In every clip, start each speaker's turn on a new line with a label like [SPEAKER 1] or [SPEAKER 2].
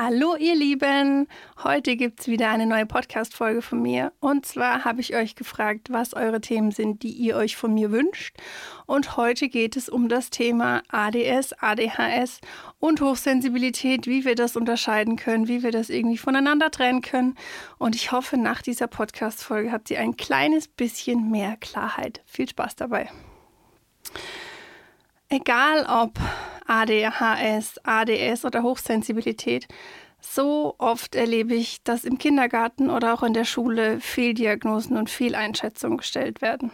[SPEAKER 1] Hallo ihr Lieben, heute gibt es wieder eine neue Podcast-Folge von mir. Und zwar habe ich euch gefragt, was eure Themen sind, die ihr euch von mir wünscht. Und heute geht es um das Thema ADS, ADHS und Hochsensibilität, wie wir das unterscheiden können, wie wir das irgendwie voneinander trennen können. Und ich hoffe, nach dieser Podcast-Folge habt ihr ein kleines bisschen mehr Klarheit. Viel Spaß dabei. Egal ob ADHS, ADS oder Hochsensibilität. So oft erlebe ich, dass im Kindergarten oder auch in der Schule Fehldiagnosen und Fehleinschätzungen gestellt werden,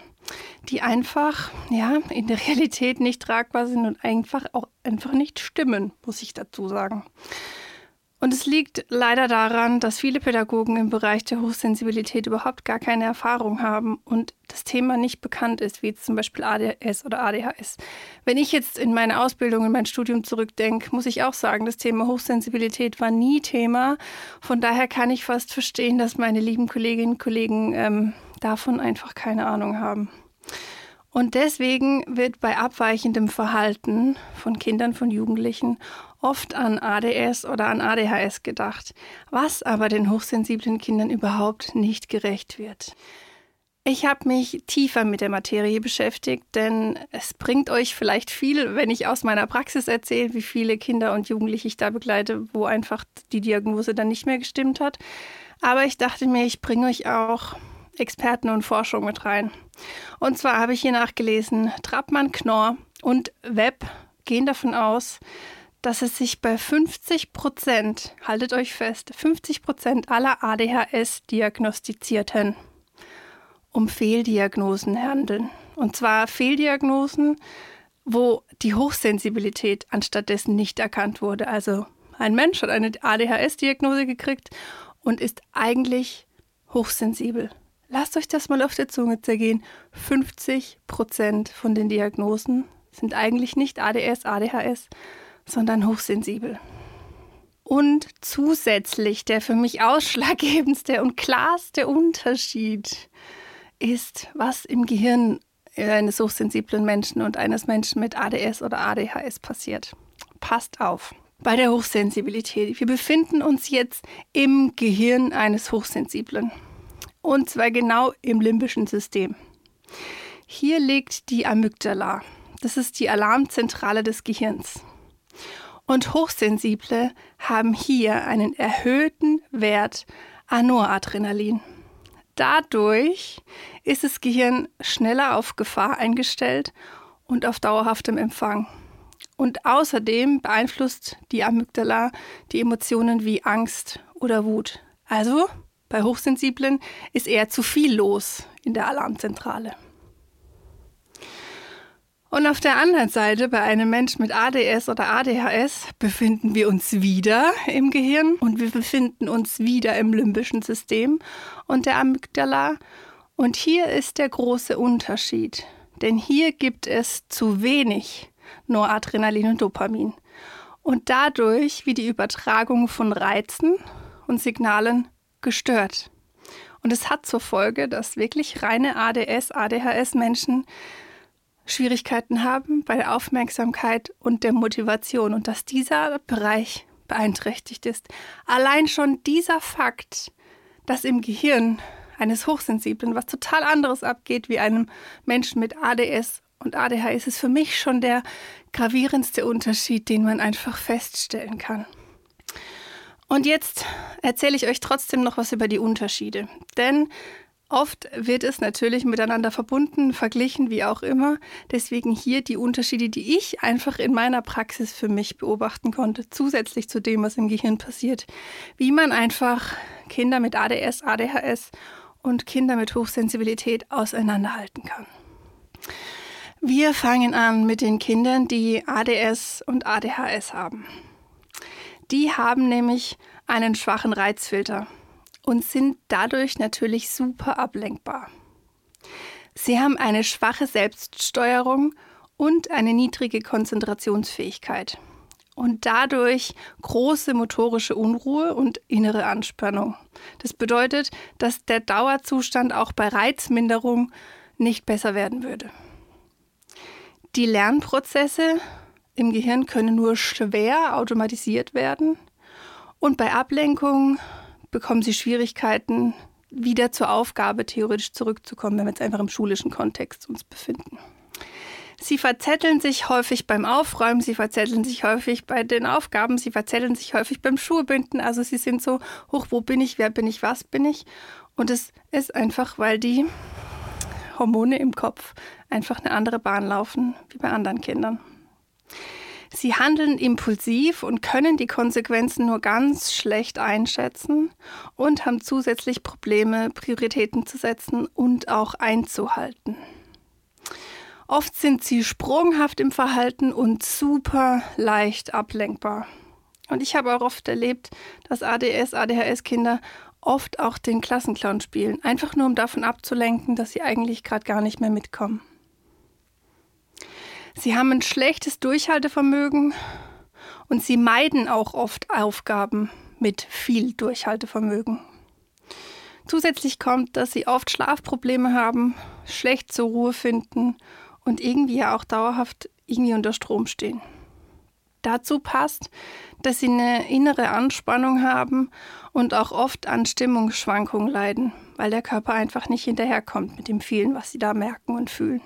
[SPEAKER 1] die einfach ja, in der Realität nicht tragbar sind und einfach auch einfach nicht stimmen, muss ich dazu sagen. Und es liegt leider daran, dass viele Pädagogen im Bereich der Hochsensibilität überhaupt gar keine Erfahrung haben und das Thema nicht bekannt ist, wie zum Beispiel ADS oder ADHS. Wenn ich jetzt in meine Ausbildung, in mein Studium zurückdenke, muss ich auch sagen, das Thema Hochsensibilität war nie Thema. Von daher kann ich fast verstehen, dass meine lieben Kolleginnen und Kollegen ähm, davon einfach keine Ahnung haben. Und deswegen wird bei abweichendem Verhalten von Kindern, von Jugendlichen oft an ADS oder an ADHS gedacht, was aber den hochsensiblen Kindern überhaupt nicht gerecht wird. Ich habe mich tiefer mit der Materie beschäftigt, denn es bringt euch vielleicht viel, wenn ich aus meiner Praxis erzähle, wie viele Kinder und Jugendliche ich da begleite, wo einfach die Diagnose dann nicht mehr gestimmt hat. Aber ich dachte mir, ich bringe euch auch Experten und Forschung mit rein. Und zwar habe ich hier nachgelesen, Trappmann, Knorr und Webb gehen davon aus, dass es sich bei 50 Prozent, haltet euch fest, 50 Prozent aller ADHS-Diagnostizierten um Fehldiagnosen handeln. Und zwar Fehldiagnosen, wo die Hochsensibilität anstattdessen nicht erkannt wurde. Also ein Mensch hat eine ADHS-Diagnose gekriegt und ist eigentlich hochsensibel. Lasst euch das mal auf der Zunge zergehen. 50 Prozent von den Diagnosen sind eigentlich nicht ADS, ADHS, sondern hochsensibel. Und zusätzlich der für mich ausschlaggebendste und klarste Unterschied ist, was im Gehirn eines hochsensiblen Menschen und eines Menschen mit ADS oder ADHS passiert. Passt auf. Bei der Hochsensibilität. Wir befinden uns jetzt im Gehirn eines Hochsensiblen. Und zwar genau im limbischen System. Hier liegt die Amygdala. Das ist die Alarmzentrale des Gehirns. Und Hochsensible haben hier einen erhöhten Wert an Noradrenalin. Dadurch ist das Gehirn schneller auf Gefahr eingestellt und auf dauerhaftem Empfang. Und außerdem beeinflusst die Amygdala die Emotionen wie Angst oder Wut. Also bei Hochsensiblen ist eher zu viel los in der Alarmzentrale. Und auf der anderen Seite, bei einem Menschen mit ADS oder ADHS, befinden wir uns wieder im Gehirn und wir befinden uns wieder im limbischen System und der Amygdala. Und hier ist der große Unterschied, denn hier gibt es zu wenig Noradrenalin und Dopamin. Und dadurch wird die Übertragung von Reizen und Signalen gestört. Und es hat zur Folge, dass wirklich reine ADS, ADHS-Menschen Schwierigkeiten haben bei der Aufmerksamkeit und der Motivation und dass dieser Bereich beeinträchtigt ist. Allein schon dieser Fakt, dass im Gehirn eines Hochsensiblen was total anderes abgeht wie einem Menschen mit ADS und ADHS, ist für mich schon der gravierendste Unterschied, den man einfach feststellen kann. Und jetzt erzähle ich euch trotzdem noch was über die Unterschiede. Denn oft wird es natürlich miteinander verbunden, verglichen, wie auch immer. Deswegen hier die Unterschiede, die ich einfach in meiner Praxis für mich beobachten konnte, zusätzlich zu dem, was im Gehirn passiert. Wie man einfach Kinder mit ADS, ADHS und Kinder mit Hochsensibilität auseinanderhalten kann. Wir fangen an mit den Kindern, die ADS und ADHS haben. Die haben nämlich einen schwachen Reizfilter und sind dadurch natürlich super ablenkbar. Sie haben eine schwache Selbststeuerung und eine niedrige Konzentrationsfähigkeit und dadurch große motorische Unruhe und innere Anspannung. Das bedeutet, dass der Dauerzustand auch bei Reizminderung nicht besser werden würde. Die Lernprozesse im Gehirn können nur schwer automatisiert werden und bei Ablenkung bekommen sie Schwierigkeiten, wieder zur Aufgabe theoretisch zurückzukommen, wenn wir jetzt einfach im schulischen Kontext uns befinden. Sie verzetteln sich häufig beim Aufräumen, sie verzetteln sich häufig bei den Aufgaben, sie verzetteln sich häufig beim Schuhebinden. Also sie sind so, hoch, wo bin ich, wer bin ich, was bin ich. Und es ist einfach, weil die Hormone im Kopf einfach eine andere Bahn laufen wie bei anderen Kindern. Sie handeln impulsiv und können die Konsequenzen nur ganz schlecht einschätzen und haben zusätzlich Probleme, Prioritäten zu setzen und auch einzuhalten. Oft sind sie sprunghaft im Verhalten und super leicht ablenkbar. Und ich habe auch oft erlebt, dass ADS, ADHS-Kinder oft auch den Klassenclown spielen, einfach nur um davon abzulenken, dass sie eigentlich gerade gar nicht mehr mitkommen. Sie haben ein schlechtes Durchhaltevermögen und sie meiden auch oft Aufgaben mit viel Durchhaltevermögen. Zusätzlich kommt, dass sie oft Schlafprobleme haben, schlecht zur Ruhe finden und irgendwie ja auch dauerhaft irgendwie unter Strom stehen. Dazu passt, dass sie eine innere Anspannung haben und auch oft an Stimmungsschwankungen leiden, weil der Körper einfach nicht hinterherkommt mit dem vielen, was sie da merken und fühlen.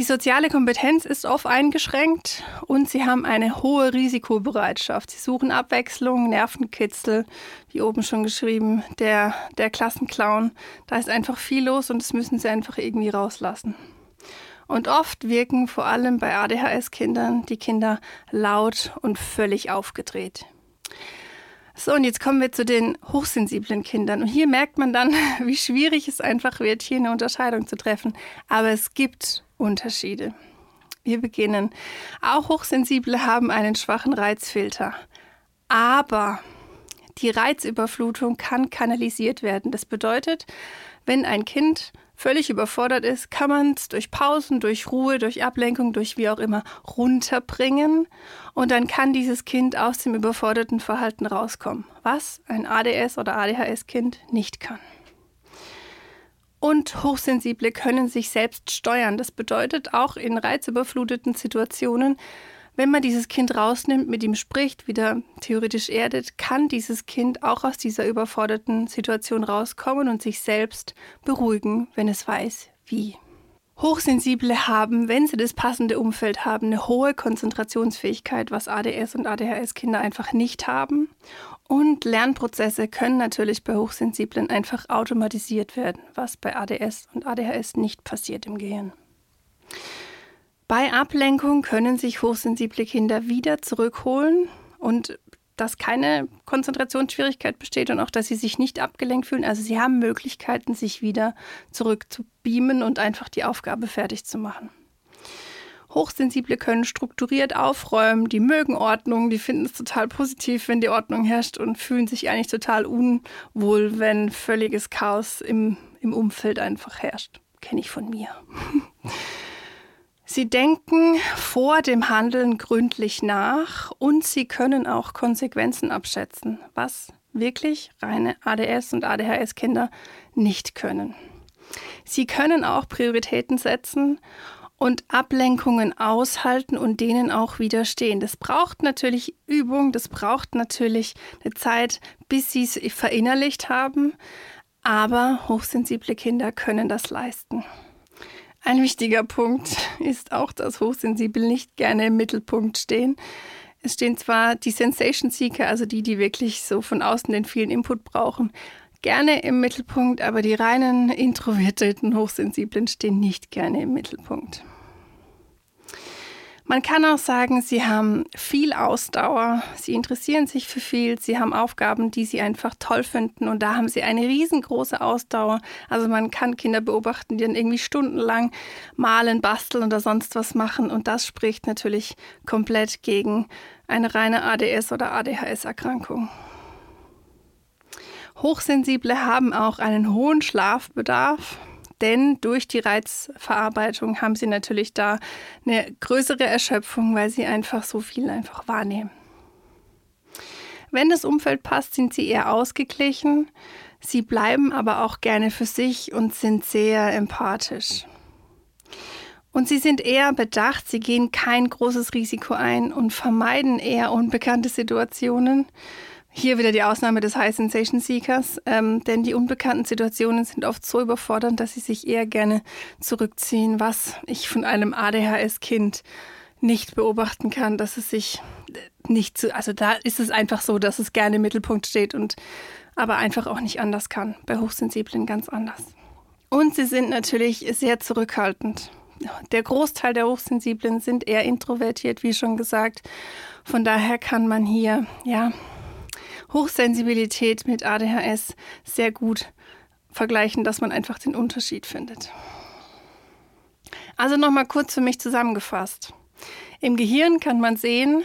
[SPEAKER 1] Die soziale Kompetenz ist oft eingeschränkt und sie haben eine hohe Risikobereitschaft. Sie suchen Abwechslung, Nervenkitzel, wie oben schon geschrieben, der, der Klassenclown. Da ist einfach viel los und das müssen sie einfach irgendwie rauslassen. Und oft wirken vor allem bei ADHS-Kindern die Kinder laut und völlig aufgedreht. So, und jetzt kommen wir zu den hochsensiblen Kindern. Und hier merkt man dann, wie schwierig es einfach wird, hier eine Unterscheidung zu treffen. Aber es gibt Unterschiede. Wir beginnen. Auch Hochsensible haben einen schwachen Reizfilter. Aber die Reizüberflutung kann kanalisiert werden. Das bedeutet, wenn ein Kind völlig überfordert ist, kann man es durch Pausen, durch Ruhe, durch Ablenkung, durch wie auch immer runterbringen und dann kann dieses Kind aus dem überforderten Verhalten rauskommen, was ein ADS oder ADHS-Kind nicht kann. Und Hochsensible können sich selbst steuern. Das bedeutet auch in reizüberfluteten Situationen wenn man dieses Kind rausnimmt, mit ihm spricht, wieder theoretisch erdet, kann dieses Kind auch aus dieser überforderten Situation rauskommen und sich selbst beruhigen, wenn es weiß, wie. Hochsensible haben, wenn sie das passende Umfeld haben, eine hohe Konzentrationsfähigkeit, was ADS und ADHS-Kinder einfach nicht haben. Und Lernprozesse können natürlich bei Hochsensiblen einfach automatisiert werden, was bei ADS und ADHS nicht passiert im Gehirn. Bei Ablenkung können sich hochsensible Kinder wieder zurückholen und dass keine Konzentrationsschwierigkeit besteht und auch, dass sie sich nicht abgelenkt fühlen. Also sie haben Möglichkeiten, sich wieder zurückzubeamen und einfach die Aufgabe fertig zu machen. Hochsensible können strukturiert aufräumen, die mögen Ordnung, die finden es total positiv, wenn die Ordnung herrscht und fühlen sich eigentlich total unwohl, wenn völliges Chaos im, im Umfeld einfach herrscht. Kenne ich von mir. Sie denken vor dem Handeln gründlich nach und sie können auch Konsequenzen abschätzen, was wirklich reine ADS und ADHS-Kinder nicht können. Sie können auch Prioritäten setzen und Ablenkungen aushalten und denen auch widerstehen. Das braucht natürlich Übung, das braucht natürlich eine Zeit, bis sie es verinnerlicht haben, aber hochsensible Kinder können das leisten. Ein wichtiger Punkt ist auch, dass Hochsensibel nicht gerne im Mittelpunkt stehen. Es stehen zwar die Sensation Seeker, also die, die wirklich so von außen den vielen Input brauchen, gerne im Mittelpunkt, aber die reinen introvertierten Hochsensiblen stehen nicht gerne im Mittelpunkt. Man kann auch sagen, sie haben viel Ausdauer, sie interessieren sich für viel, sie haben Aufgaben, die sie einfach toll finden und da haben sie eine riesengroße Ausdauer. Also man kann Kinder beobachten, die dann irgendwie stundenlang malen, basteln oder sonst was machen und das spricht natürlich komplett gegen eine reine ADS oder ADHS-Erkrankung. Hochsensible haben auch einen hohen Schlafbedarf. Denn durch die Reizverarbeitung haben sie natürlich da eine größere Erschöpfung, weil sie einfach so viel einfach wahrnehmen. Wenn das Umfeld passt, sind sie eher ausgeglichen. Sie bleiben aber auch gerne für sich und sind sehr empathisch. Und sie sind eher bedacht, sie gehen kein großes Risiko ein und vermeiden eher unbekannte Situationen. Hier wieder die Ausnahme des High Sensation Seekers, ähm, denn die unbekannten Situationen sind oft so überfordernd, dass sie sich eher gerne zurückziehen, was ich von einem ADHS-Kind nicht beobachten kann, dass es sich nicht zu, also da ist es einfach so, dass es gerne im Mittelpunkt steht und aber einfach auch nicht anders kann. Bei Hochsensiblen ganz anders. Und sie sind natürlich sehr zurückhaltend. Der Großteil der Hochsensiblen sind eher introvertiert, wie schon gesagt. Von daher kann man hier, ja, Hochsensibilität mit ADHS sehr gut vergleichen, dass man einfach den Unterschied findet. Also nochmal kurz für mich zusammengefasst. Im Gehirn kann man sehen,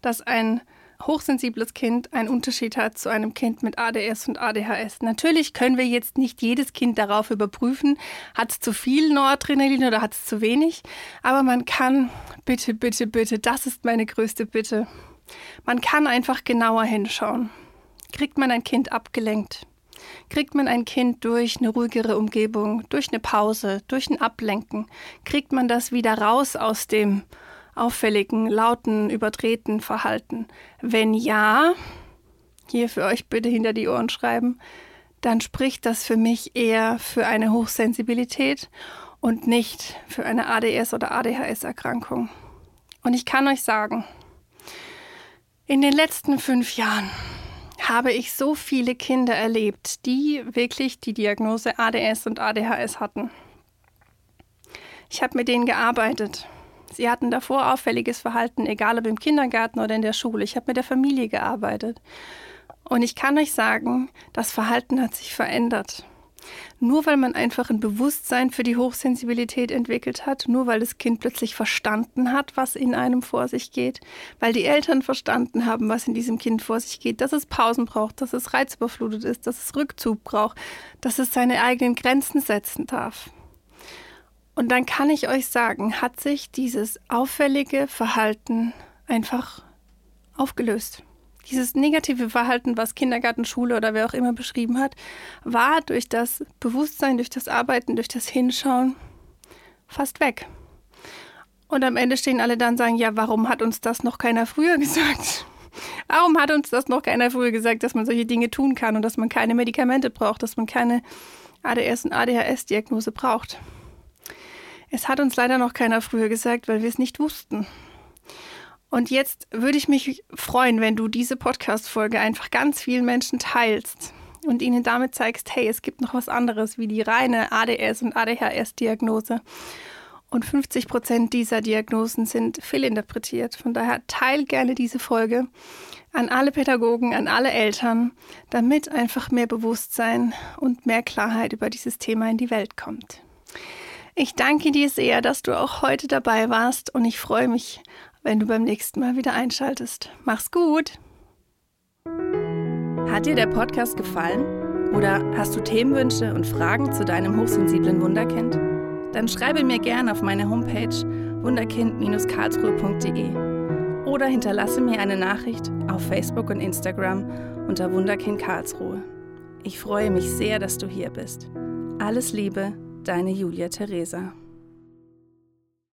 [SPEAKER 1] dass ein hochsensibles Kind einen Unterschied hat zu einem Kind mit ADS und ADHS. Natürlich können wir jetzt nicht jedes Kind darauf überprüfen, hat es zu viel Noradrenalin oder hat es zu wenig, aber man kann, bitte, bitte, bitte, das ist meine größte Bitte, man kann einfach genauer hinschauen. Kriegt man ein Kind abgelenkt? Kriegt man ein Kind durch eine ruhigere Umgebung, durch eine Pause, durch ein Ablenken? Kriegt man das wieder raus aus dem auffälligen, lauten, überdrehten Verhalten? Wenn ja, hier für euch bitte hinter die Ohren schreiben, dann spricht das für mich eher für eine Hochsensibilität und nicht für eine ADS oder ADHS-Erkrankung. Und ich kann euch sagen, in den letzten fünf Jahren habe ich so viele Kinder erlebt, die wirklich die Diagnose ADS und ADHS hatten. Ich habe mit denen gearbeitet. Sie hatten davor auffälliges Verhalten, egal ob im Kindergarten oder in der Schule. Ich habe mit der Familie gearbeitet. Und ich kann euch sagen, das Verhalten hat sich verändert. Nur weil man einfach ein Bewusstsein für die Hochsensibilität entwickelt hat, nur weil das Kind plötzlich verstanden hat, was in einem vor sich geht, weil die Eltern verstanden haben, was in diesem Kind vor sich geht, dass es Pausen braucht, dass es reizüberflutet ist, dass es Rückzug braucht, dass es seine eigenen Grenzen setzen darf. Und dann kann ich euch sagen, hat sich dieses auffällige Verhalten einfach aufgelöst. Dieses negative Verhalten, was Kindergarten, Schule oder wer auch immer beschrieben hat, war durch das Bewusstsein, durch das Arbeiten, durch das Hinschauen fast weg. Und am Ende stehen alle dann und sagen, ja, warum hat uns das noch keiner früher gesagt? Warum hat uns das noch keiner früher gesagt, dass man solche Dinge tun kann und dass man keine Medikamente braucht, dass man keine ADS- und ADHS-Diagnose braucht? Es hat uns leider noch keiner früher gesagt, weil wir es nicht wussten. Und jetzt würde ich mich freuen, wenn du diese Podcast-Folge einfach ganz vielen Menschen teilst und ihnen damit zeigst, hey, es gibt noch was anderes wie die reine ADS und ADHS-Diagnose. Und 50 Prozent dieser Diagnosen sind fehlinterpretiert. Von daher teil gerne diese Folge an alle Pädagogen, an alle Eltern, damit einfach mehr Bewusstsein und mehr Klarheit über dieses Thema in die Welt kommt. Ich danke dir sehr, dass du auch heute dabei warst und ich freue mich wenn du beim nächsten Mal wieder einschaltest. Mach's gut!
[SPEAKER 2] Hat dir der Podcast gefallen? Oder hast du Themenwünsche und Fragen zu deinem hochsensiblen Wunderkind? Dann schreibe mir gerne auf meine Homepage wunderkind-karlsruhe.de oder hinterlasse mir eine Nachricht auf Facebook und Instagram unter Wunderkind Karlsruhe. Ich freue mich sehr, dass du hier bist. Alles Liebe, deine Julia Theresa.